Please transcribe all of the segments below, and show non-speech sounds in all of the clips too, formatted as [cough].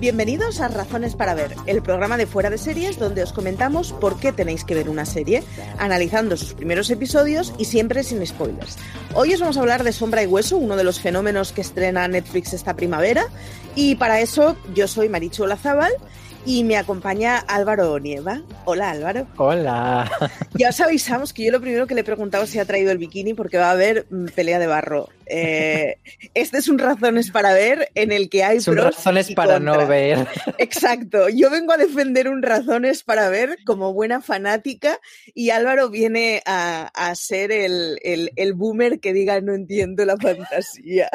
Bienvenidos a Razones para Ver, el programa de fuera de series donde os comentamos por qué tenéis que ver una serie, analizando sus primeros episodios y siempre sin spoilers. Hoy os vamos a hablar de Sombra y Hueso, uno de los fenómenos que estrena Netflix esta primavera, y para eso yo soy Marichu Olazábal y me acompaña Álvaro Nieva. Hola Álvaro. Hola. Ya os avisamos que yo lo primero que le he preguntado si ha traído el bikini porque va a haber mm, pelea de barro. Eh, este es un razones para ver en el que hay Son razones y para no ver. Exacto. Yo vengo a defender un razones para ver como buena fanática y Álvaro viene a, a ser el, el- el boomer que diga no entiendo la fantasía.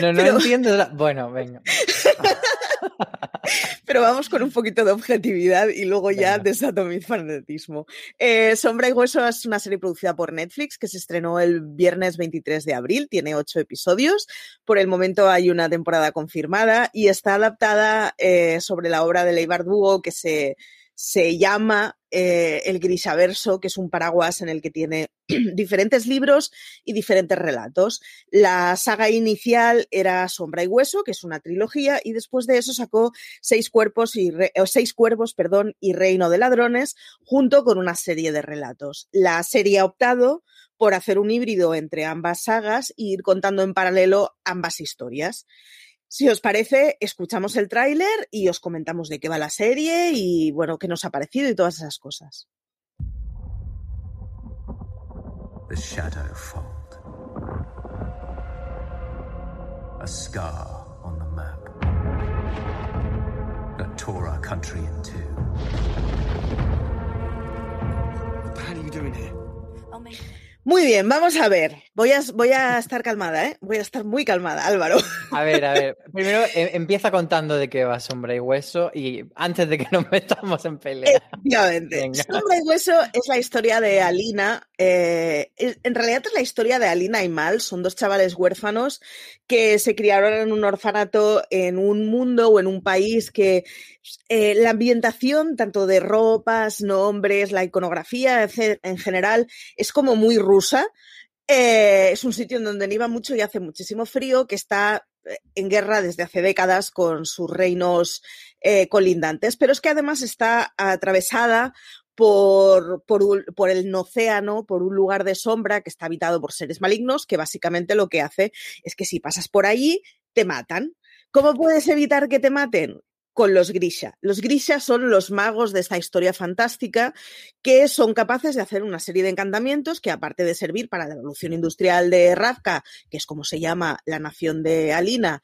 No, no Pero- entiendo. la- Bueno, venga. [laughs] Pero vamos con un poquito de objetividad y luego ya desato mi fanatismo. Eh, Sombra y Hueso es una serie producida por Netflix que se estrenó el viernes 23 de abril, tiene ocho episodios. Por el momento hay una temporada confirmada y está adaptada eh, sobre la obra de Leibar Dugo que se, se llama eh, El Grisaverso, que es un paraguas en el que tiene [clears throat] diferentes libros y diferentes relatos. La saga inicial era Sombra y Hueso, que es una trilogía, y después de eso sacó Seis Cuerpos y o Seis Cuervos, perdón, y Reino de Ladrones, junto con una serie de relatos. La serie ha optado por hacer un híbrido entre ambas sagas e ir contando en paralelo ambas historias. Si os parece, escuchamos el tráiler y os comentamos de qué va la serie y bueno, qué nos ha parecido y todas esas cosas. The Shadow Fold. A scar on the map that tore our country in two. What the hell are you doing here? Muy bien, vamos a ver. Voy a, voy a estar calmada, ¿eh? Voy a estar muy calmada, Álvaro. A ver, a ver. Primero eh, empieza contando de qué va Sombra y Hueso y antes de que nos [laughs] metamos en pelea. Efectivamente. Venga. Sombra y Hueso es la historia de Alina. eh, en realidad es la historia de Alina y Mal. Son dos chavales huérfanos que se criaron en un orfanato en un mundo o en un país que eh, la ambientación, tanto de ropas, nombres, la iconografía en general, es como muy rusa. Eh, es un sitio en donde nieva mucho y hace muchísimo frío, que está eh, en guerra desde hace décadas con sus reinos eh, colindantes, pero es que además está atravesada por, por, por el océano, por un lugar de sombra que está habitado por seres malignos, que básicamente lo que hace es que si pasas por allí, te matan. ¿Cómo puedes evitar que te maten? Con los Grisha. Los Grisha son los magos de esta historia fantástica que son capaces de hacer una serie de encantamientos que, aparte de servir para la evolución industrial de Ravka, que es como se llama la nación de Alina,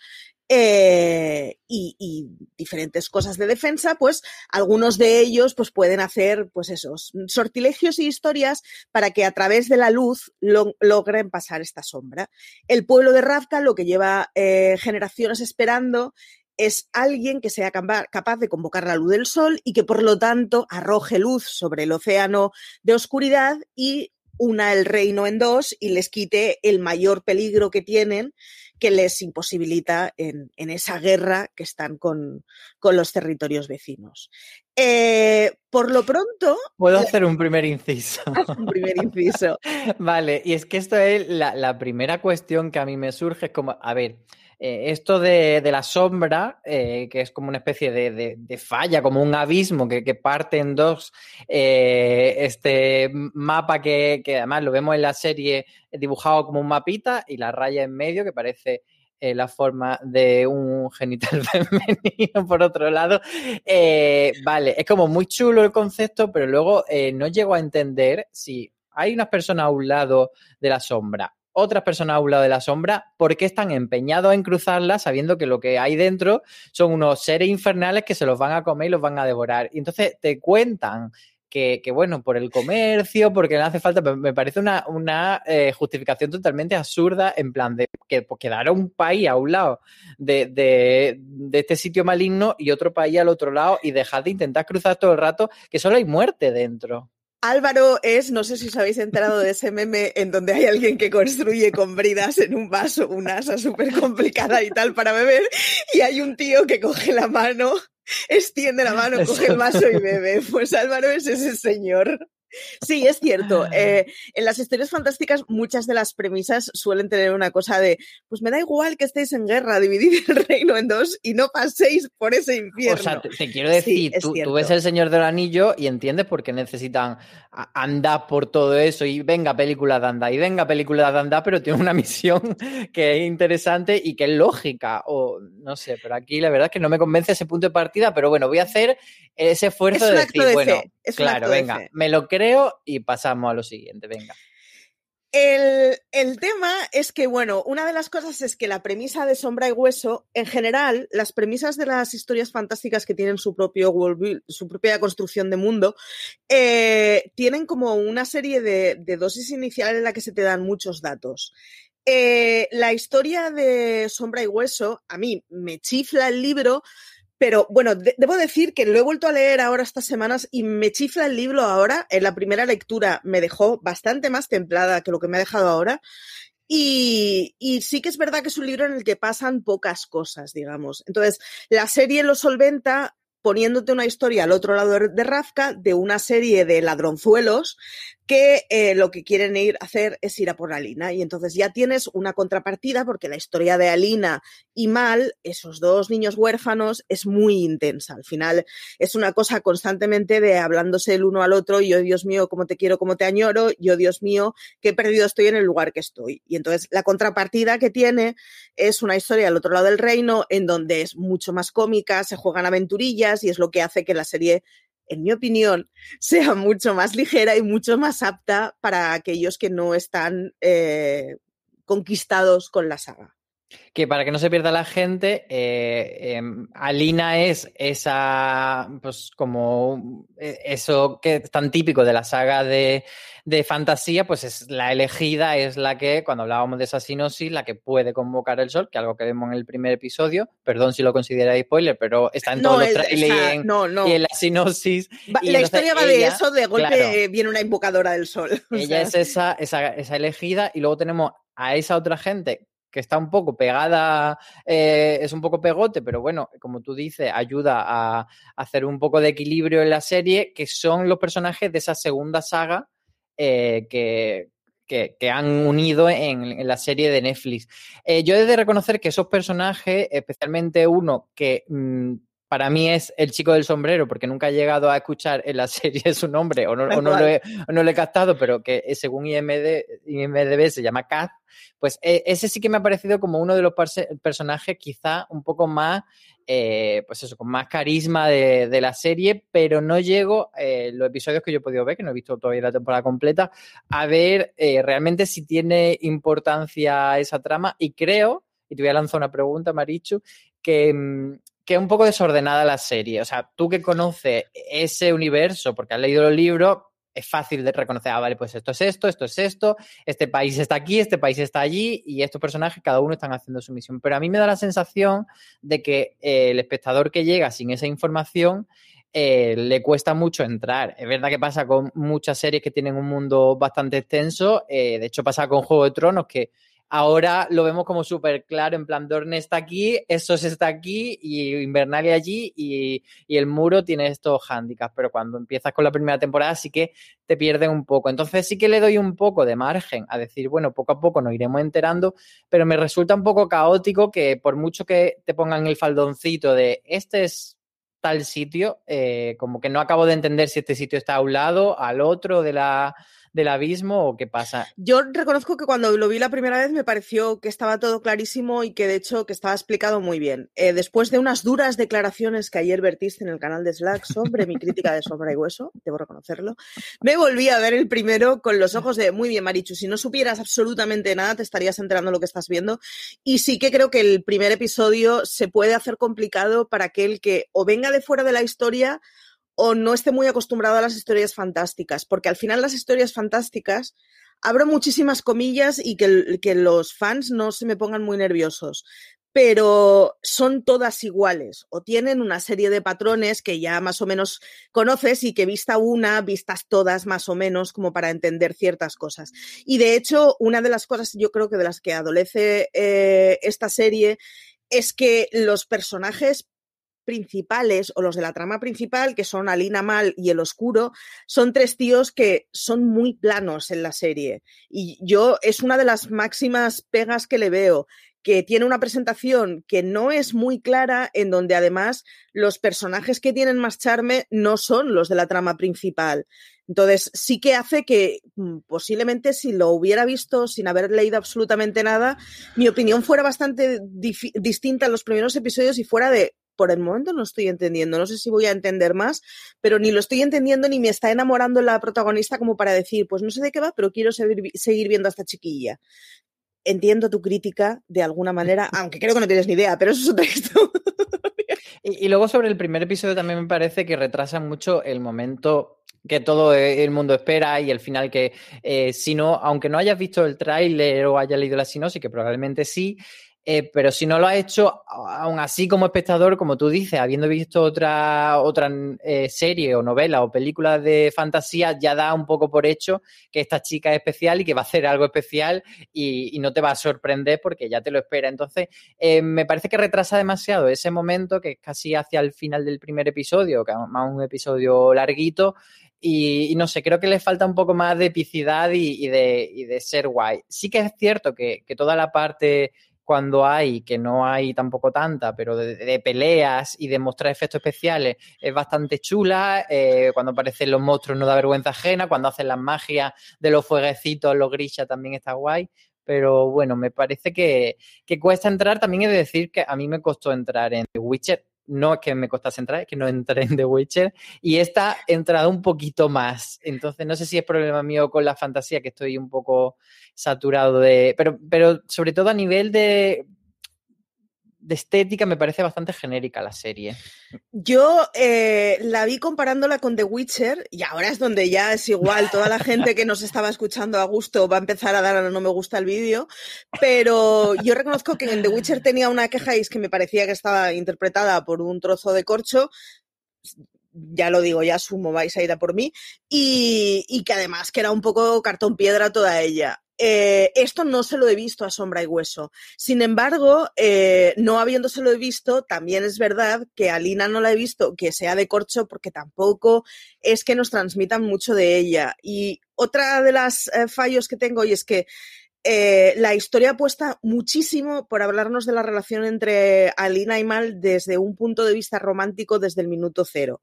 eh, y, diferentes cosas de defensa, pues algunos de ellos pues pueden hacer pues esos sortilegios y historias para que a través de la luz lo- logren pasar esta sombra. El pueblo de Ravka lo que lleva eh, generaciones esperando es alguien que sea capaz de convocar la luz del sol y que por lo tanto arroje luz sobre el océano de oscuridad y una el reino en dos y les quite el mayor peligro que tienen que les imposibilita en, en esa guerra que están con, con los territorios vecinos. Eh, por lo pronto... Puedo hacer un primer inciso. [laughs] un primer inciso. [laughs] vale, y es que esto es la, la primera cuestión que a mí me surge, es como, a ver, eh, esto de, la sombra, eh, que es como una especie de, falla, como un abismo que, parte en dos, eh, este mapa que, que, además lo vemos en la serie dibujado como un mapita y la raya en medio que parece la forma de un genital [laughs] femenino, por otro lado. vale, es como muy chulo el concepto, pero luego no llego a entender si hay unas personas a un lado de la sombra otras personas a un lado de la sombra, ¿por qué están empeñados en cruzarla sabiendo que lo que hay dentro son unos seres infernales que se los van a comer y los van a devorar? Y entonces te cuentan que, que bueno, por el comercio, porque le hace falta, me parece una, una eh, justificación totalmente absurda en plan de que pues, quedara un país a un lado de, de, de, este sitio maligno y otro país al otro lado y dejar de intentar cruzar todo el rato, que solo hay muerte dentro. Álvaro es, no sé si os habéis enterado de ese meme en donde hay alguien que construye con bridas en un vaso una asa súper complicada y tal para beber y hay un tío que coge la mano, extiende la mano, coge el vaso y bebe. Pues Álvaro es ese señor. Sí, es cierto. Eh, en las historias fantásticas muchas de las premisas suelen tener una cosa de, pues me da igual que estéis en guerra, dividid el [laughs] reino en dos y no paséis por ese infierno. O sea, te, te quiero decir, sí, tú, tú, ves el Señor del Anillo y entiendes por qué necesitan andar por todo eso y venga película de andar y venga película de andar, pero tiene una [laughs] misión que es interesante y que es lógica. O no sé, pero aquí la verdad es que no me convence ese punto de partida, pero bueno, voy a hacer ese esfuerzo es de decir, de bueno, fe. claro, venga, me lo creo y pasamos a lo siguiente, venga. El, el, tema es que, bueno, una de las cosas es que la premisa de Sombra y Hueso, en general, las premisas de las historias fantásticas que tienen su propio su propia construcción de mundo, eh, tienen como una serie de, dosis inicial en la que se te dan muchos datos. Eh, la historia de Sombra y Hueso, a mí me chifla el libro, pero bueno, de debo decir que lo he vuelto a leer ahora estas semanas y me chifla el libro ahora. En la primera lectura me dejó bastante más templada que lo que me ha dejado ahora. Y, y, sí que es verdad que es un libro en el que pasan pocas cosas, digamos. Entonces, la serie lo solventa poniéndote una historia al otro lado de Rafka de una serie de ladronzuelos que eh, lo que quieren ir a hacer es ir a por Alina. Y entonces ya tienes una contrapartida porque la historia de Alina y Mal, esos dos niños huérfanos, es muy intensa. Al final es una cosa constantemente de hablándose el uno al otro, yo Dios mío, cómo te quiero, cómo te añoro, yo Dios mío, qué perdido estoy en el lugar que estoy. Y entonces la contrapartida que tiene es una historia al otro lado del reino en donde es mucho más cómica, se juegan aventurillas y es lo que hace que la serie en mi opinión, [laughs] sea mucho más ligera y mucho más apta para aquellos que no están eh, conquistados con la saga. Que para que no se pierda la gente, eh, eh, Alina es esa, pues como eso que es tan típico de la saga de, de, fantasía, pues es la elegida, es la que, cuando hablábamos de esa sinosis, la que puede convocar el sol, que algo que vemos en el primer episodio, perdón si lo consideráis spoiler, pero está en todos no, los trailers y, en, no, no. y en la sinosis. Va, y la historia va de eso, de golpe claro, viene una invocadora del sol. [laughs] O ella sea. es esa, esa, esa elegida y luego tenemos a esa otra gente que está un poco pegada, eh, es un poco pegote, pero bueno, como tú dices, ayuda a, hacer un poco de equilibrio en la serie, que son los personajes de esa segunda saga eh, que, que, han unido en, la serie de Netflix. Eh, yo he de reconocer que esos personajes, especialmente uno que mmm, para mí es el chico del sombrero, porque nunca he llegado a escuchar en la [laughs] serie su nombre o no, o no, lo, he, o no lo, he, captado, pero que según IMD, IMDB se llama Kat, pues ese sí que me ha parecido como uno de los personajes quizá un poco más, eh, pues eso, con más carisma de, de la serie, pero no llego, eh, los episodios que yo he podido ver, que no he visto todavía la temporada completa, a ver eh, realmente si tiene importancia esa trama y creo, y te voy a lanzar una pregunta, Marichu, que mm, que un poco desordenada la serie. O sea, tú que conoces ese universo, porque has leído los libros, es fácil de reconocer, ah, vale, pues esto es esto, esto es esto, este país está aquí, este país está allí, y estos personajes cada uno están haciendo su misión. Pero a mí me da la sensación de que eh, el espectador que llega sin esa información eh, le cuesta mucho entrar. Es verdad que pasa con muchas series que tienen un mundo bastante extenso. eh, de hecho, pasa con Juego de Tronos, que ahora lo vemos como súper claro, en plan, Dorne está aquí, Essos está aquí, y Invernalia allí, y, y el muro tiene estos hándicaps. Pero cuando empiezas con la primera temporada sí que te pierden un poco. Entonces sí que le doy un poco de margen a decir, bueno, poco a poco nos iremos enterando, pero me resulta un poco caótico que por mucho que te pongan el faldoncito de este es tal sitio, eh, como que no acabo de entender si este sitio está a un lado, al otro de la, del abismo o qué pasa. Yo reconozco que cuando lo vi la primera vez me pareció que estaba todo clarísimo y que de hecho que estaba explicado muy bien. Eh, después de unas duras declaraciones que ayer vertiste en el canal de Slack sobre mi crítica de Sombra y Hueso, debo reconocerlo, me volví a ver el primero con los ojos de muy bien, Marichu, si no supieras absolutamente nada te estarías enterando lo que estás viendo y sí que creo que el primer episodio se puede hacer complicado para aquel que o venga de fuera de la historia o no esté muy acostumbrado a las historias fantásticas, porque al final las historias fantásticas, abro muchísimas comillas y que, los fans no se me pongan muy nerviosos, pero son todas iguales o tienen una serie de patrones que ya más o menos conoces y que vista una, vistas todas más o menos como para entender ciertas cosas. Y de hecho, una de las cosas yo creo que de las que adolece eh, esta serie es que los personajes principales o los de la trama principal, que son Alina Mal y El Oscuro, son tres tíos que son muy planos en la serie. Y yo es una de las máximas pegas que le veo, que tiene una presentación que no es muy clara, en donde además los personajes que tienen más charme no son los de la trama principal. Entonces, sí que hace que mm, posiblemente si lo hubiera visto sin haber leído absolutamente nada, mi opinión fuera bastante distinta en los primeros episodios y fuera de, por el momento no estoy entendiendo. No sé si voy a entender más, pero ni lo estoy entendiendo ni me está enamorando la protagonista como para decir, pues no sé de qué va, pero quiero seguir, seguir viendo a esta chiquilla. Entiendo tu crítica de alguna manera, [laughs] aunque creo que no tienes ni idea, pero eso es otra [laughs] historia. y, y luego sobre el primer episodio también me parece que retrasa mucho el momento que todo el mundo espera y el final que eh, si no, aunque no hayas visto el tráiler o hayas leído la sinopsis, que probablemente sí, eh, pero si no lo has hecho, aún así como espectador, como tú dices, habiendo visto otra, otra eh, serie o novela o película de fantasía, ya da un poco por hecho que esta chica es especial y que va a hacer algo especial y, no te va a sorprender porque ya te lo espera. Entonces, eh, me parece que retrasa demasiado ese momento, que es casi hacia el final del primer episodio, que es más un episodio larguito, y, no sé, creo que le falta un poco más de epicidad y, y, de, y de, ser guay. Sí que es cierto que, que, toda la parte cuando hay, que no hay tampoco tanta, pero de, peleas y de mostrar efectos especiales es bastante chula. Eh, cuando aparecen los monstruos no da vergüenza ajena. Cuando hacen las magias de los fueguecitos, los grisha también está guay. Pero bueno, me parece que, que cuesta entrar. También he de decir que a mí me costó entrar en The Witcher no es que me costase entrar, es que no entré en The Witcher y esta he entrado un poquito más. Entonces, no sé si es problema mío con la fantasía, que estoy un poco saturado de. Pero, pero sobre todo a nivel de, de estética me parece bastante genérica la serie. Yo eh, la vi comparándola con The Witcher y ahora es donde ya es igual, toda la gente que nos estaba escuchando a gusto va a empezar a dar a no me gusta el vídeo, pero yo reconozco que en The Witcher tenía una queja es que me parecía que estaba interpretada por un trozo de corcho, ya lo digo, ya asumo, vais a ir a por mí, y, y que además que era un poco cartón piedra toda ella. Eh, esto no se lo he visto a sombra y hueso. Sin embargo, eh, no habiéndoselo visto, también es verdad que a Lina no la he visto que sea de corcho porque tampoco es que nos transmitan mucho de ella. Y otra de las eh, fallos que tengo y es que la historia apuesta muchísimo por hablarnos de la relación entre Alina y Mal desde un punto de vista romántico desde el minuto cero.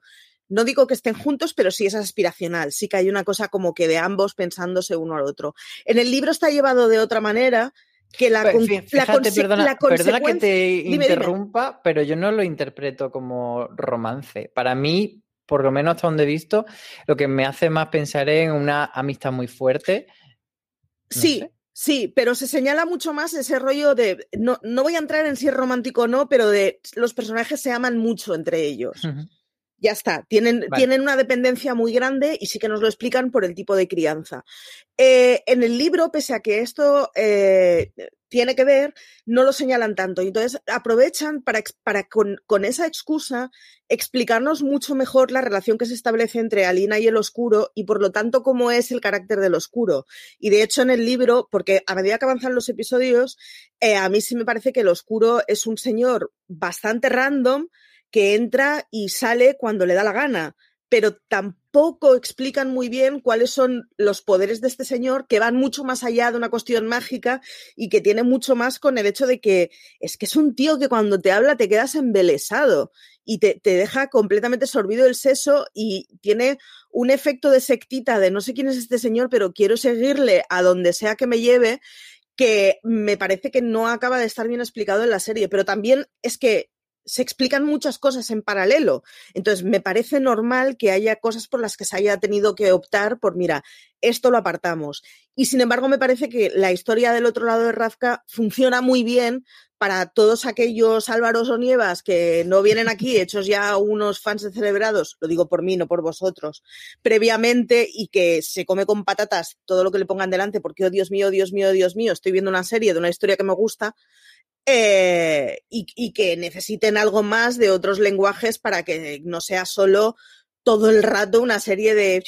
No digo que estén juntos, pero sí es aspiracional. Sí que hay una cosa como que de ambos pensándose uno al otro. En el libro está llevado de otra manera, que la, con, Fíjate, la, perdona, la perdona, que te dime, interrumpa, dime. pero yo no lo interpreto como romance. Para mí, por lo menos hasta donde he visto, lo que me hace más pensar en una amistad muy fuerte. No sí, sé. Sí, pero se señala mucho más ese rollo de, no, no voy a entrar en si es romántico o no, pero de los personajes se aman mucho entre ellos. Uh -huh. Ya está, tienen, Vale. tienen una dependencia muy grande y sí que nos lo explican por el tipo de crianza. Eh, en el libro, pese a que esto eh, tiene que ver, no lo señalan tanto. Entonces aprovechan para, para con, con esa excusa explicarnos mucho mejor la relación que se establece entre Alina y el oscuro y por lo tanto cómo es el carácter del oscuro. Y de hecho en el libro, porque a medida que avanzan los episodios, eh, a mí sí me parece que el oscuro es un señor bastante random que entra y sale cuando le da la gana, pero tampoco explican muy bien cuáles son los poderes de este señor que van mucho más allá de una cuestión mágica y que tiene mucho más con el hecho de que es que es un tío que cuando te habla te quedas embelesado y te, te deja completamente sorbido el seso y tiene un efecto de sectita de no sé quién es este señor, pero quiero seguirle a donde sea que me lleve que me parece que no acaba de estar bien explicado en la serie, pero también es que se explican muchas cosas en paralelo. Entonces, me parece normal que haya cosas por las que se haya tenido que optar por, mira, esto lo apartamos. Y sin embargo, me parece que la historia del otro lado de Rafka funciona muy bien para todos aquellos Álvaros o Nievas que no vienen aquí hechos ya unos fans de celebrados, lo digo por mí, no por vosotros, previamente y que se come con patatas todo lo que le pongan delante porque, oh Dios mío, Dios mío, Dios mío, estoy viendo una serie de una historia que me gusta, eh, y, que necesiten algo más de otros lenguajes para que no sea solo todo el rato una serie de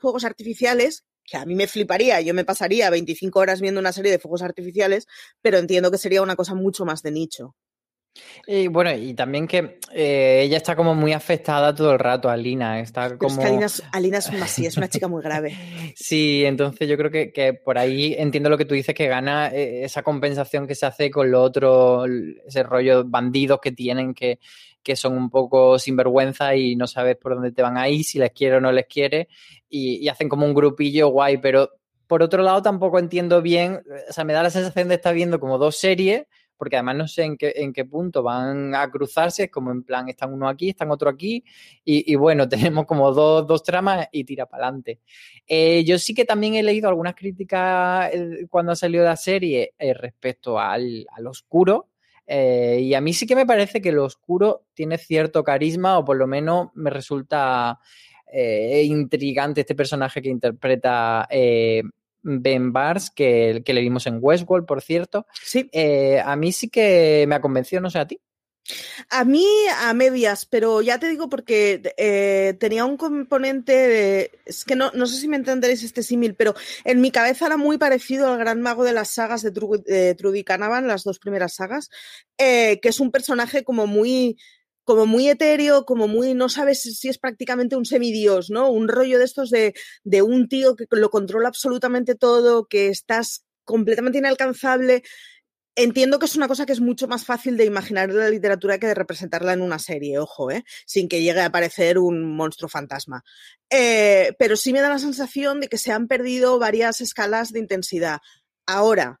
fuegos artificiales, que a mí me fliparía, yo me pasaría 25 horas viendo una serie de fuegos artificiales, pero entiendo que sería una cosa mucho más de nicho. Y bueno, y también que eh, ella está como muy afectada todo el rato, Alina. Está Pero como. es que Alina es, Alina es así, es una chica muy grave. [laughs] Sí, entonces yo creo que, que por ahí entiendo lo que tú dices, que gana eh, esa compensación que se hace con lo otro, ese rollo bandidos que tienen que, que son un poco sinvergüenza y no sabes por dónde te van a ir, si les quiere o no les quiere, y, y hacen como un grupillo guay, pero por otro lado tampoco entiendo bien, o sea, me da la sensación de estar viendo como dos series, porque además no sé en qué, en qué punto van a cruzarse, es como en plan, están uno aquí, están otro aquí, y, bueno, [laughs] tenemos como dos, dos tramas y tira para adelante. Eh, yo sí que también he leído algunas críticas eh, cuando ha salido la serie eh, respecto al, al oscuro. eh, y a mí sí que me parece que lo oscuro tiene cierto carisma, o por lo menos me resulta intrigante este personaje que interpreta Ben Bars, que, que le vimos en Westworld, por cierto. Sí. Eh, a mí sí que me ha convencido, no sé a ti. A mí a medias, pero ya te digo porque eh, tenía un componente de... Es que no, no sé si me entenderéis este símil, pero en mi cabeza era muy parecido al gran mago de las sagas de, Tru de Trudy Canavan, las dos primeras sagas, eh, que es un personaje como muy como muy etéreo, como muy, no sabes si es prácticamente un semidios, ¿no? Un rollo de estos de, un tío que lo controla absolutamente todo, que estás completamente inalcanzable. Entiendo que es una cosa que es mucho más fácil de imaginar en la literatura que de representarla en una serie, ojo, ¿eh? sin que llegue a aparecer un monstruo fantasma. Eh, pero sí me da la sensación de que se han perdido varias escalas de intensidad. Ahora,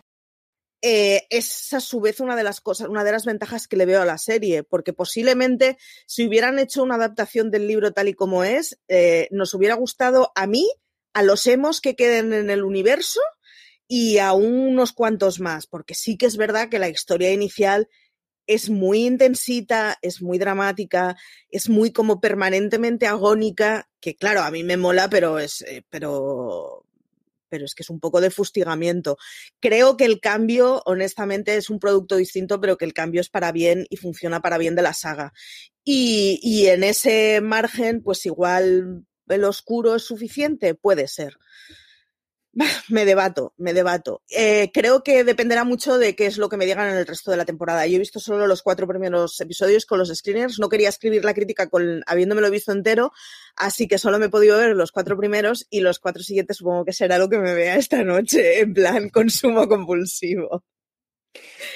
Eh, es a su vez una de las cosas, una de las ventajas que le veo a la serie, porque posiblemente si hubieran hecho una adaptación del libro tal y como es, eh, nos hubiera gustado a mí, a los emos que queden en el universo y a unos cuantos más, porque sí que es verdad que la historia inicial es muy intensita, es muy dramática, es muy como permanentemente agónica, que claro, a mí me mola, pero es, eh, pero, pero es que es un poco de fustigamiento. Creo que el cambio, honestamente, es un producto distinto, pero que el cambio es para bien y funciona para bien de la saga. Y, y en ese margen, pues igual el oscuro es suficiente, puede ser. [laughs] Me debato, me debato. Eh, creo que dependerá mucho de qué es lo que me digan en el resto de la temporada. Yo he visto solo los cuatro primeros episodios con los screeners. No quería escribir la crítica con, habiéndomelo visto entero, así que solo me he podido ver los cuatro primeros y los cuatro siguientes supongo que será lo que me vea esta noche, en plan [laughs] consumo compulsivo.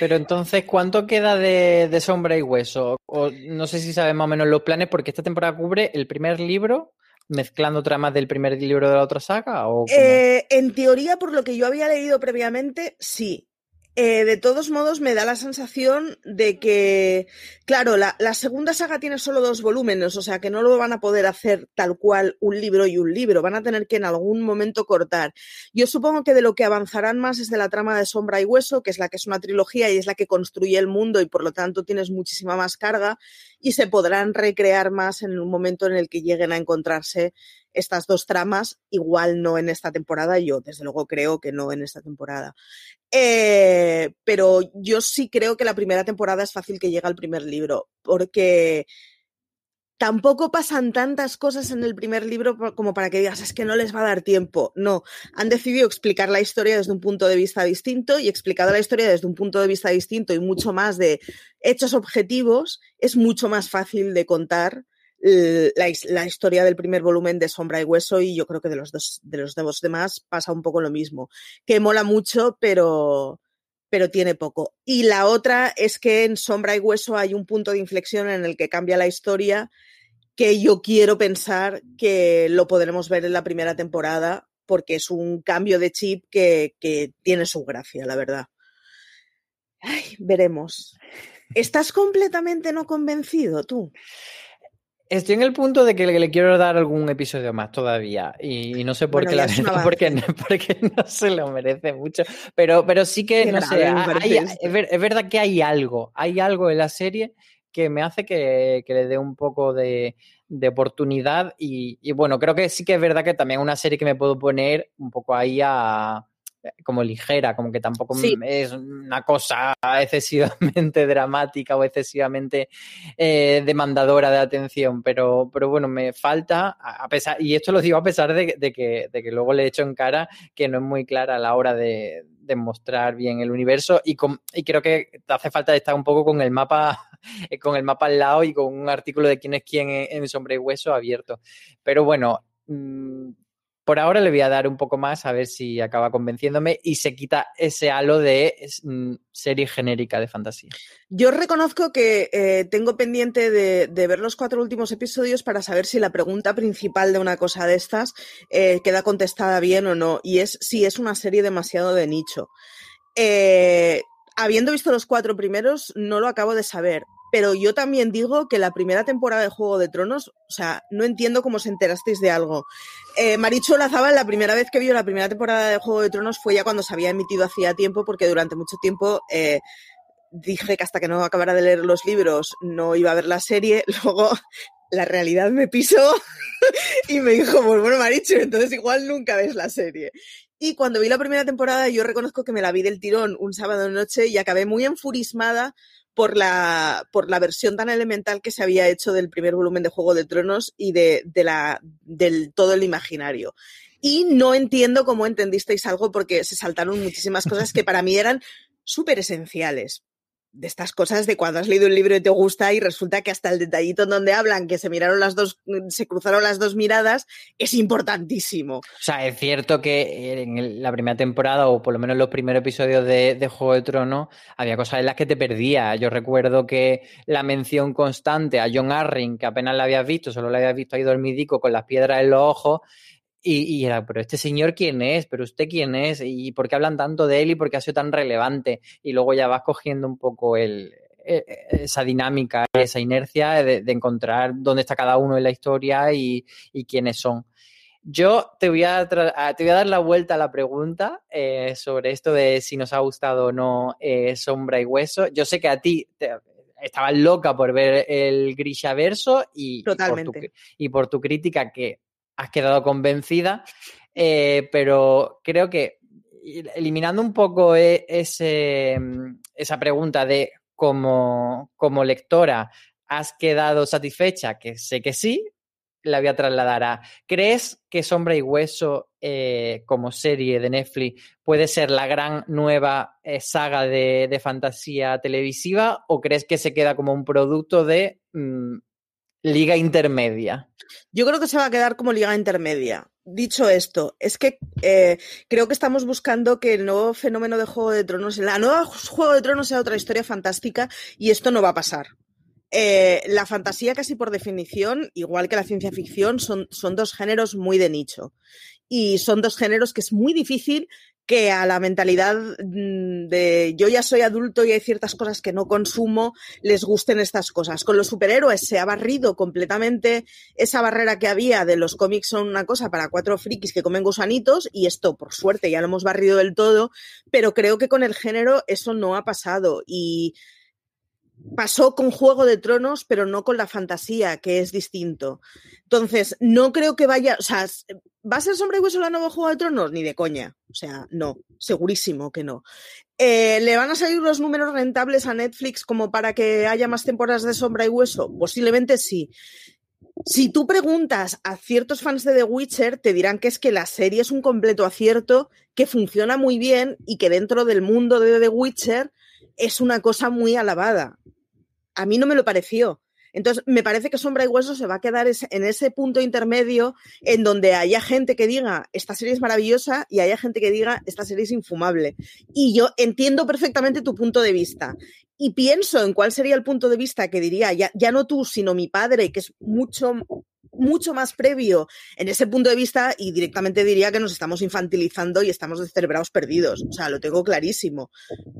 Pero entonces, ¿cuánto queda de, de Sombra y Hueso? O no sé si sabes más o menos los planes, porque esta temporada cubre el primer libro, mezclando tramas del primer libro de la otra saga. ¿o? Eh, en teoría, por lo que yo había leído previamente, sí. Eh, de todos modos, me da la sensación de que, claro, la, la, segunda saga tiene solo dos volúmenes, o sea que no lo van a poder hacer tal cual un libro y un libro, van a tener que en algún momento cortar. Yo supongo que de lo que avanzarán más es de la trama de Sombra y Hueso, que es la que es una trilogía y es la que construye el mundo y por lo tanto tienes muchísima más carga y se podrán recrear más en un momento en el que lleguen a encontrarse estas dos tramas, igual no en esta temporada, yo desde luego creo que no en esta temporada. Eh, pero yo sí creo que la primera temporada es fácil que llegue al primer libro, porque tampoco pasan tantas cosas en el primer libro como para que digas, es que no les va a dar tiempo. No, han decidido explicar la historia desde un punto de vista distinto y explicado la historia desde un punto de vista distinto y mucho más de hechos objetivos, es mucho más fácil de contar la, la, historia del primer volumen de Sombra y Hueso y yo creo que de los dos, de los demás pasa un poco lo mismo, que mola mucho, pero, pero tiene poco. Y la otra es que en Sombra y Hueso hay un punto de inflexión en el que cambia la historia que yo quiero pensar que lo podremos ver en la primera temporada porque es un cambio de chip que, que tiene su gracia, la verdad. Ay, veremos. ¿Estás completamente no convencido tú? Estoy en el punto de que le, quiero dar algún episodio más todavía y, no sé por bueno, qué la verdad, [laughs] porque, porque, no se lo merece mucho, pero, pero sí que, qué no sé, hay, es, es, verdad que hay algo, hay algo en la serie que me hace que, que le dé un poco de, de oportunidad y, y, bueno, creo que sí que es verdad que también es una serie que me puedo poner un poco ahí a, como ligera, como que tampoco sí. es una cosa excesivamente [laughs] dramática o excesivamente eh, demandadora de atención, pero, pero bueno, me falta, a pesar, y esto lo digo a pesar de, de, que, de que luego le he hecho en cara que no es muy clara a la hora de, de mostrar bien el universo y, con, y creo que te hace falta estar un poco con el mapa [laughs] con el mapa al lado y con un artículo de quién es quién en, en Sombre y Hueso abierto. Pero bueno, mmm, por ahora le voy a dar un poco más a ver si acaba convenciéndome y se quita ese halo de mm, serie genérica de fantasía. Yo reconozco que eh, tengo pendiente de, ver los cuatro últimos episodios para saber si la pregunta principal de una cosa de estas eh, queda contestada bien o no, y es si es una serie demasiado de nicho. Eh, habiendo visto los cuatro primeros, no lo acabo de saber pero yo también digo que la primera temporada de Juego de Tronos, o sea, no entiendo cómo os enterasteis de algo. Eh, Maricho Lazabal, la primera vez que vio la primera temporada de Juego de Tronos fue ya cuando se había emitido hacía tiempo, porque durante mucho tiempo eh, dije que hasta que no acabara de leer los libros no iba a ver la serie. [laughs] Luego la realidad me pisó [laughs] y me dijo, pues bueno, Maricho, entonces igual nunca ves la serie. Y cuando vi la primera temporada, yo reconozco que me la vi del tirón un sábado noche y acabé muy enfurismada por la, por la versión tan elemental que se había hecho del primer volumen de Juego de Tronos y de, de la, del todo el imaginario. Y no entiendo cómo entendisteis algo porque se saltaron muchísimas cosas que para mí eran súper esenciales de estas cosas de cuando has leído un libro y te gusta y resulta que hasta el detallito en donde hablan que se miraron las dos, se cruzaron las dos miradas, es importantísimo. O sea, es cierto que en la primera temporada, o por lo menos en los primeros episodios de, de Juego de Tronos, había cosas en las que te perdía. Yo recuerdo que la mención constante a John Arryn, que apenas la habías visto, solo la habías visto ahí dormidico con las piedras en los ojos, y, y, era, pero este señor quién es, pero usted quién es, y por qué hablan tanto de él y por qué ha sido tan relevante. Y luego ya vas cogiendo un poco el, e, e, esa dinámica, esa inercia de, de, encontrar dónde está cada uno en la historia y, y quiénes son. Yo te voy, a te voy a dar la vuelta a la pregunta eh, sobre esto de si nos ha gustado o no eh, Sombra y Hueso. Yo sé que a ti te, estabas loca por ver el Grisha verso y, Totalmente. y, por tu, y por tu crítica que has quedado convencida, eh, pero creo que eliminando un poco e, ese, esa pregunta de como, como lectora, ¿has quedado satisfecha? Que sé que sí, la voy a trasladar a. ¿Crees que Sombra y Hueso, eh, como serie de Netflix, puede ser la gran nueva eh, saga de, de, fantasía televisiva? ¿O crees que se queda como un producto de mmm, liga intermedia. Yo creo que se va a quedar como liga intermedia. Dicho esto, es que eh, creo que estamos buscando que el nuevo fenómeno de Juego de Tronos, la nueva Juego de Tronos sea otra historia fantástica y esto no va a pasar. Eh, la fantasía casi por definición, igual que la ciencia ficción, son, son dos géneros muy de nicho. Y son dos géneros que es muy difícil que a la mentalidad mm, de yo ya soy adulto y hay ciertas cosas que no consumo, les gusten estas cosas. Con los superhéroes se ha barrido completamente esa barrera que había de los cómics son una cosa para cuatro frikis que comen gusanitos y esto, por suerte, ya lo hemos barrido del todo, pero creo que con el género eso no ha pasado y pasó con Juego de Tronos, pero no con la fantasía, que es distinto. Entonces, no creo que vaya, o sea, ¿va a ser Sombra y Hueso la nueva Juego de Tronos? Ni de coña. O sea, no, segurísimo que no. Eh, ¿Le van a salir los números rentables a Netflix como para que haya más temporadas de Sombra y Hueso? Posiblemente sí. Si tú preguntas a ciertos fans de The Witcher, te dirán que es que la serie es un completo acierto, que funciona muy bien y que dentro del mundo de The Witcher es una cosa muy alabada a mí no me lo pareció. Entonces, me parece que Sombra y Hueso se va a quedar en ese punto intermedio en donde haya gente que diga, esta serie es maravillosa, y haya gente que diga, esta serie es infumable. Y yo entiendo perfectamente tu punto de vista. Y pienso en cuál sería el punto de vista que diría, ya, no tú, sino mi padre, que es mucho mucho más previo en ese punto de vista y directamente diría que nos estamos infantilizando y estamos descerebrados perdidos. O sea, lo tengo clarísimo.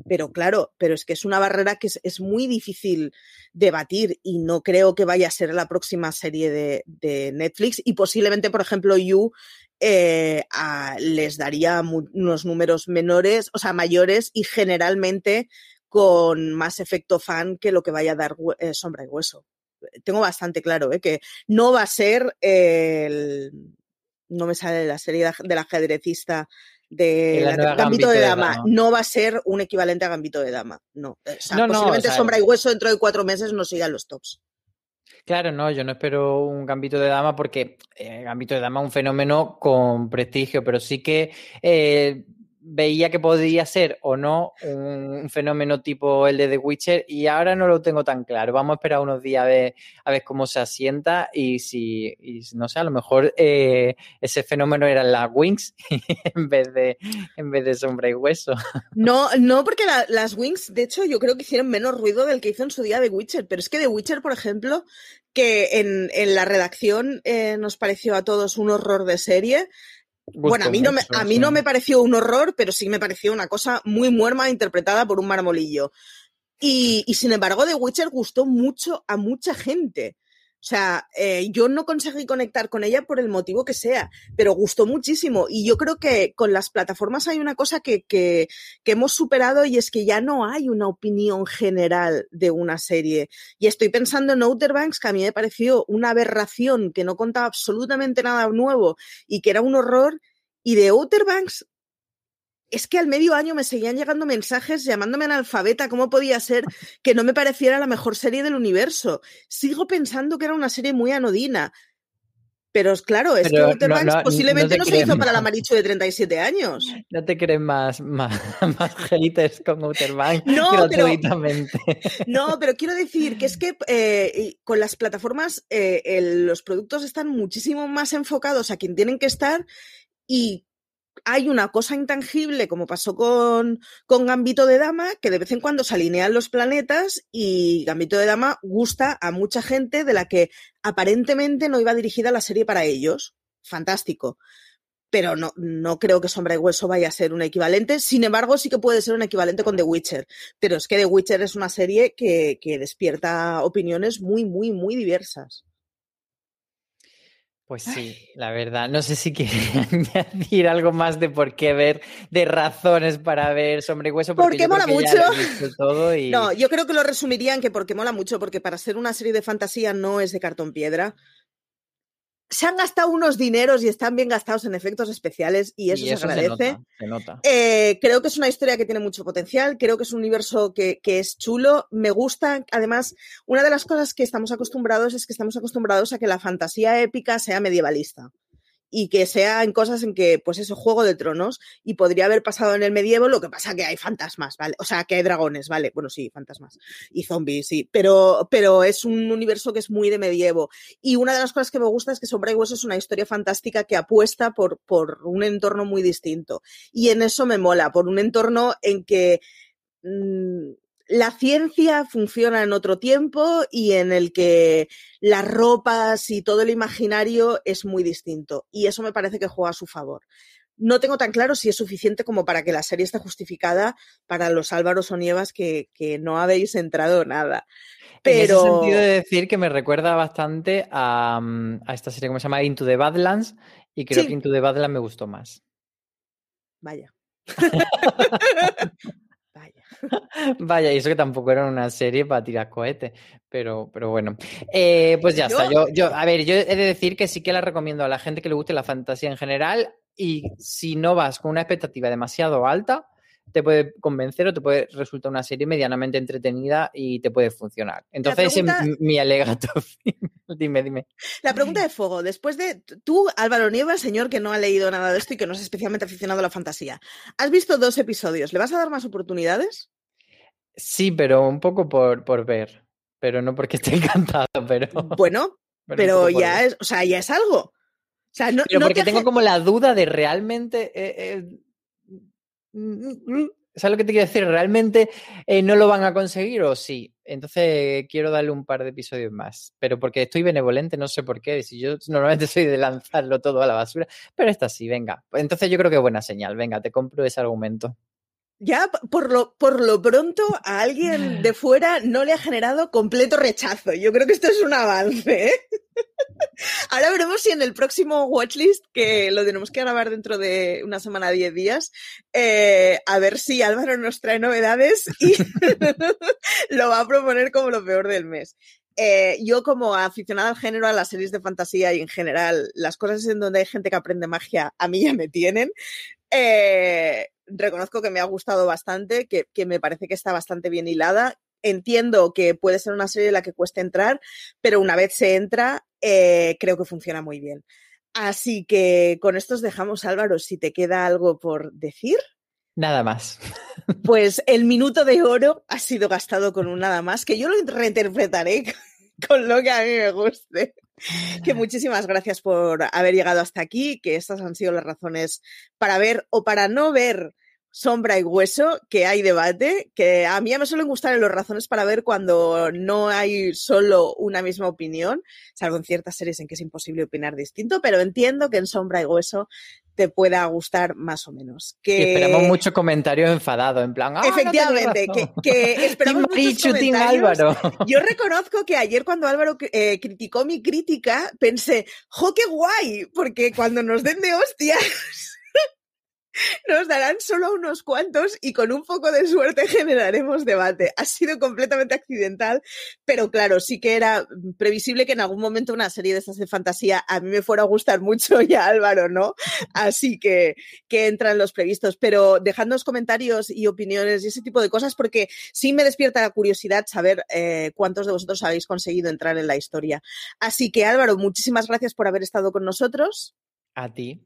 Pero claro, pero es que es una barrera que es, muy difícil debatir y no creo que vaya a ser la próxima serie de, Netflix y posiblemente, por ejemplo, You eh, les daría unos números menores, o sea, mayores y generalmente con más efecto fan que lo que vaya a dar eh, Sombra y Hueso tengo bastante claro ¿eh? que no va a ser el. No me sale la serie del ajedrecista de Gambito, de, dama. No va a ser un equivalente a Gambito de Dama. No. posiblemente Sombra y Hueso dentro de cuatro meses no sigan los tops. Claro, no, yo no espero un gambito de dama porque eh, gambito de dama es un fenómeno con prestigio, pero sí que eh, veía que podría ser o no un, fenómeno tipo el de The Witcher y ahora no lo tengo tan claro. Vamos a esperar unos días a ver, cómo se asienta y si, no sé, a lo mejor eh, ese fenómeno eran las Wings [laughs] en vez de en vez de sombra y hueso. No, no, porque las Wings, de hecho, yo creo que hicieron menos ruido del que hizo en su día The Witcher, pero es que The Witcher, por ejemplo, que en, en la redacción eh, nos pareció a todos un horror de serie, bueno, a mí, no me, a mí no me pareció un horror, pero sí me pareció una cosa muy muerma interpretada por un marmolillo. Y, y sin embargo, The Witcher gustó mucho a mucha gente. O sea, eh, yo no conseguí conectar con ella por el motivo que sea, pero gustó muchísimo. Y yo creo que con las plataformas hay una cosa que, que, que, hemos superado y es que ya no hay una opinión general de una serie. Y estoy pensando en Outer Banks, que a mí me pareció una aberración, que no contaba absolutamente nada nuevo y que era un horror. Y de Outer Banks es que al medio año me seguían llegando mensajes llamándome analfabeta, ¿cómo podía ser que no me pareciera la mejor serie del universo? Sigo pensando que era una serie muy anodina. Pero claro, es que Outer Banks posiblemente no, se hizo para la Marichu de 37 años. No te crees más, más, [laughs] más haters con Outer Banks no, gratuitamente. Pero, no, pero quiero decir que es que eh, con las plataformas eh, los productos están muchísimo más enfocados a quien tienen que estar y hay una cosa intangible, como pasó con, con Gambito de Dama, que de vez en cuando se alinean los planetas y Gambito de Dama gusta a mucha gente de la que aparentemente no iba dirigida la serie para ellos. Fantástico. Pero no, no creo que Sombra y Hueso vaya a ser un equivalente. Sin embargo, sí que puede ser un equivalente con The Witcher. Pero es que The Witcher es una serie que, que despierta opiniones muy, muy, muy diversas. Pues sí, la verdad. No sé si quiere [laughs] añadir algo más de por qué ver, de razones para ver Sombra y Hueso. Porque, qué mola mucho. No, yo creo que lo resumirían que porque mola mucho, porque para ser una serie de fantasía no es de cartón piedra se han gastado unos dineros y están bien gastados en efectos especiales y eso, se agradece. Eh, creo que es una historia que tiene mucho potencial, creo que es un universo que, que, es chulo, me gusta. Además, una de las cosas que estamos acostumbrados es que estamos acostumbrados a que la fantasía épica sea medievalista y que sea en cosas en que, pues eso, Juego de Tronos, y podría haber pasado en el medievo, lo que pasa que hay fantasmas, ¿vale? O sea, que hay dragones, ¿vale? Bueno, sí, fantasmas. Y zombies, sí. Pero, pero es un universo que es muy de medievo. Y una de las cosas que me gusta es que Sombra y Hueso es una historia fantástica que apuesta por, por un entorno muy distinto. Y en eso me mola, por un entorno en que mmm, la ciencia funciona en otro tiempo y en el que las ropas y todo el imaginario es muy distinto. Y eso me parece que juega a su favor. no tengo tan claro si es suficiente como para que la serie esté justificada para los Álvaros o Nievas que, que no habéis entrado nada. En ese Pero sentido de decir que me recuerda bastante a, mm, a esta serie que se llama Into the Badlands y creo Sí. que Into the Badlands me gustó más. vaya. [laughs] vaya. [laughs] Vaya, y eso que tampoco era una serie para tirar cohetes, pero, pero bueno. Eh, pues ya Yo- está. Yo, yo, a ver, yo he de decir que sí que la recomiendo a la gente que le guste la fantasía en general y si no vas con una expectativa demasiado alta, te puede convencer o te puede resultar una serie medianamente entretenida y te puede funcionar. Entonces, ese es pregunta- m- mi alegato. [laughs] dime, dime. La pregunta de fuego, después de tú, Álvaro Nieva, señor que no ha leído nada de esto y que no es especialmente aficionado a la fantasía, has visto dos episodios, ¿le vas a dar más oportunidades? Sí, pero un poco por, por ver. Pero no porque esté [laughs] encantado, pero. Bueno, [laughs] pero ya es, o sea, ya es algo. O sea, no, Pero no porque te tengo como la duda de realmente. eh, eh, ¿Sabes lo que te quiero decir? ¿Realmente eh, no lo van a conseguir o sí? Entonces quiero darle un par de episodios más. Pero porque estoy benevolente, no sé por qué. Si yo normalmente [laughs] soy de lanzarlo todo a la basura. Pero esta sí, venga. Entonces yo creo que es buena señal. Venga, te compro ese argumento. Ya por lo, por lo pronto a alguien de fuera no le ha generado completo rechazo. Yo creo que esto es un avance. ¿eh? Ahora veremos si en el próximo watchlist, que lo tenemos que grabar dentro de una semana, 10 días, eh, a ver si Álvaro nos trae novedades y [laughs] [laughs] lo va a proponer como lo peor del mes. Eh, yo como aficionada al género, a las series de fantasía y en general, las cosas en donde hay gente que aprende magia, a mí ya me tienen. Eh, reconozco que me ha gustado bastante, que, que me parece que está bastante bien hilada. Entiendo que puede ser una serie en la que cueste entrar, pero una vez se entra, eh, creo que funciona muy bien. Así que con esto os dejamos, Álvaro, si te queda algo por decir. Nada más. [laughs] Pues el minuto de oro ha sido gastado con un nada más, que yo lo reinterpretaré [laughs] con lo que a mí me guste. Que muchísimas gracias por haber llegado hasta aquí, que estas han sido las razones para ver o para no ver Sombra y Hueso, que hay debate, que a mí ya me suelen gustar las razones para ver cuando no hay solo una misma opinión, salvo en ciertas series en que es imposible opinar distinto, pero entiendo que en Sombra y Hueso te pueda gustar más o menos. Que... Esperamos muchos comentarios enfadados, en plan. "Ah, no Efectivamente, que, razón". que [laughs] esperamos Team muchos Marichu, Team comentarios. Álvaro. Yo reconozco que ayer cuando Álvaro eh, criticó mi crítica, pensé, ¡jo, qué guay! Porque cuando nos den de hostias, [laughs] nos darán solo unos cuantos y con un poco de suerte [laughs] generaremos debate. Ha sido completamente accidental, pero claro, sí que era previsible que en algún momento una serie de estas de fantasía a mí me fuera a gustar mucho [laughs] y a Álvaro, ¿no? Así que, que entran los previstos. Pero dejadnos comentarios y opiniones y ese tipo de cosas, porque sí me despierta la curiosidad saber eh, cuántos de vosotros habéis conseguido entrar en la historia. Así que Álvaro, muchísimas gracias por haber estado con nosotros. A ti.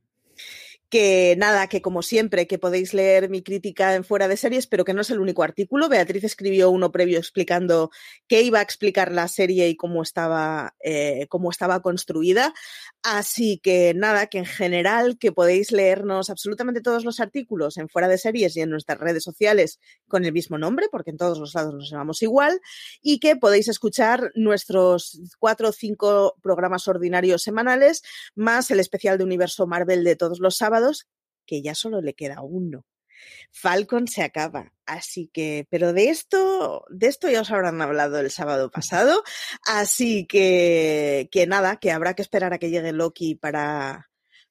Que nada, que como siempre, que podéis leer mi crítica en fuera de series, pero que no es el único artículo. Beatriz escribió uno previo explicando qué iba a explicar la serie y cómo estaba, eh, cómo estaba construida. Así que nada, que en general que podéis leernos absolutamente todos los artículos en fuera de series y en nuestras redes sociales con el mismo nombre, porque en todos los lados nos llamamos igual, y que podéis escuchar nuestros cuatro o cinco programas ordinarios semanales, más el especial de Universo Marvel de todos los sábados, que ya solo le queda uno. Falcon se acaba, así que, pero de esto, de esto ya os habrán hablado el sábado pasado, así que, que nada, que habrá que esperar a que llegue Loki para,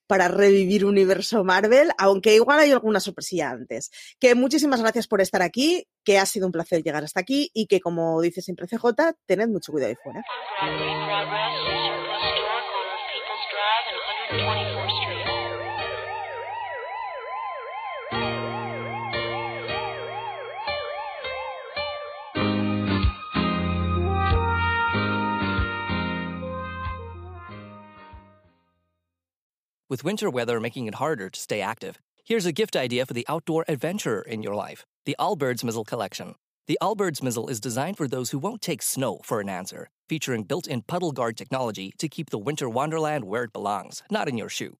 para revivir Universo Marvel, aunque igual hay alguna sorpresilla antes. Que muchísimas gracias por estar aquí, que ha sido un placer llegar hasta aquí y que, como dice siempre CJ, tened mucho cuidado ahí fuera. With winter weather making it harder to stay active, here's a gift idea for the outdoor adventurer in your life the Allbirds Mizzle Collection. The Allbirds Mizzle is designed for those who won't take snow for an answer, featuring built in puddle guard technology to keep the winter wonderland where it belongs, not in your shoe.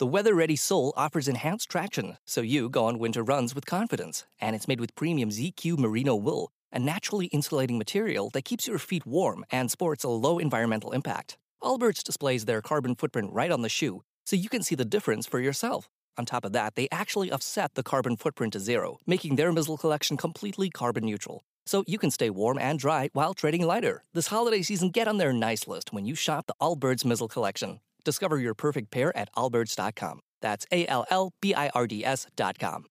The weather ready sole offers enhanced traction, so you go on winter runs with confidence, and it's made with premium ZQ merino wool, a naturally insulating material that keeps your feet warm and sports a low environmental impact. Allbirds displays their carbon footprint right on the shoe, so you can see the difference for yourself. On top of that, they actually offset the carbon footprint to zero, making their Mizzle collection completely carbon neutral. So you can stay warm and dry while trading lighter. This holiday season, get on their nice list when you shop the Allbirds Mizzle collection. Discover your perfect pair at allbirds.com. That's A L L B I R D S.com.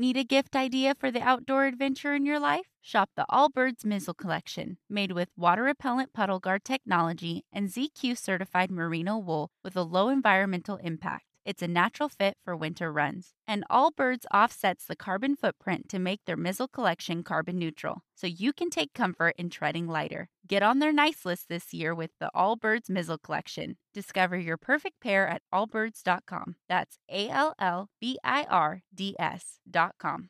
Need a gift idea for the outdoor adventure in your life? Shop the Allbirds Mizzle Collection, made with water repellent puddle guard technology and ZQ certified merino wool with a low environmental impact. It's a natural fit for winter runs. And Allbirds offsets the carbon footprint to make their Mizzle collection carbon neutral, so you can take comfort in treading lighter. Get on their nice list this year with the Allbirds Mizzle collection. Discover your perfect pair at allbirds.com. That's A L L B I R D S.com.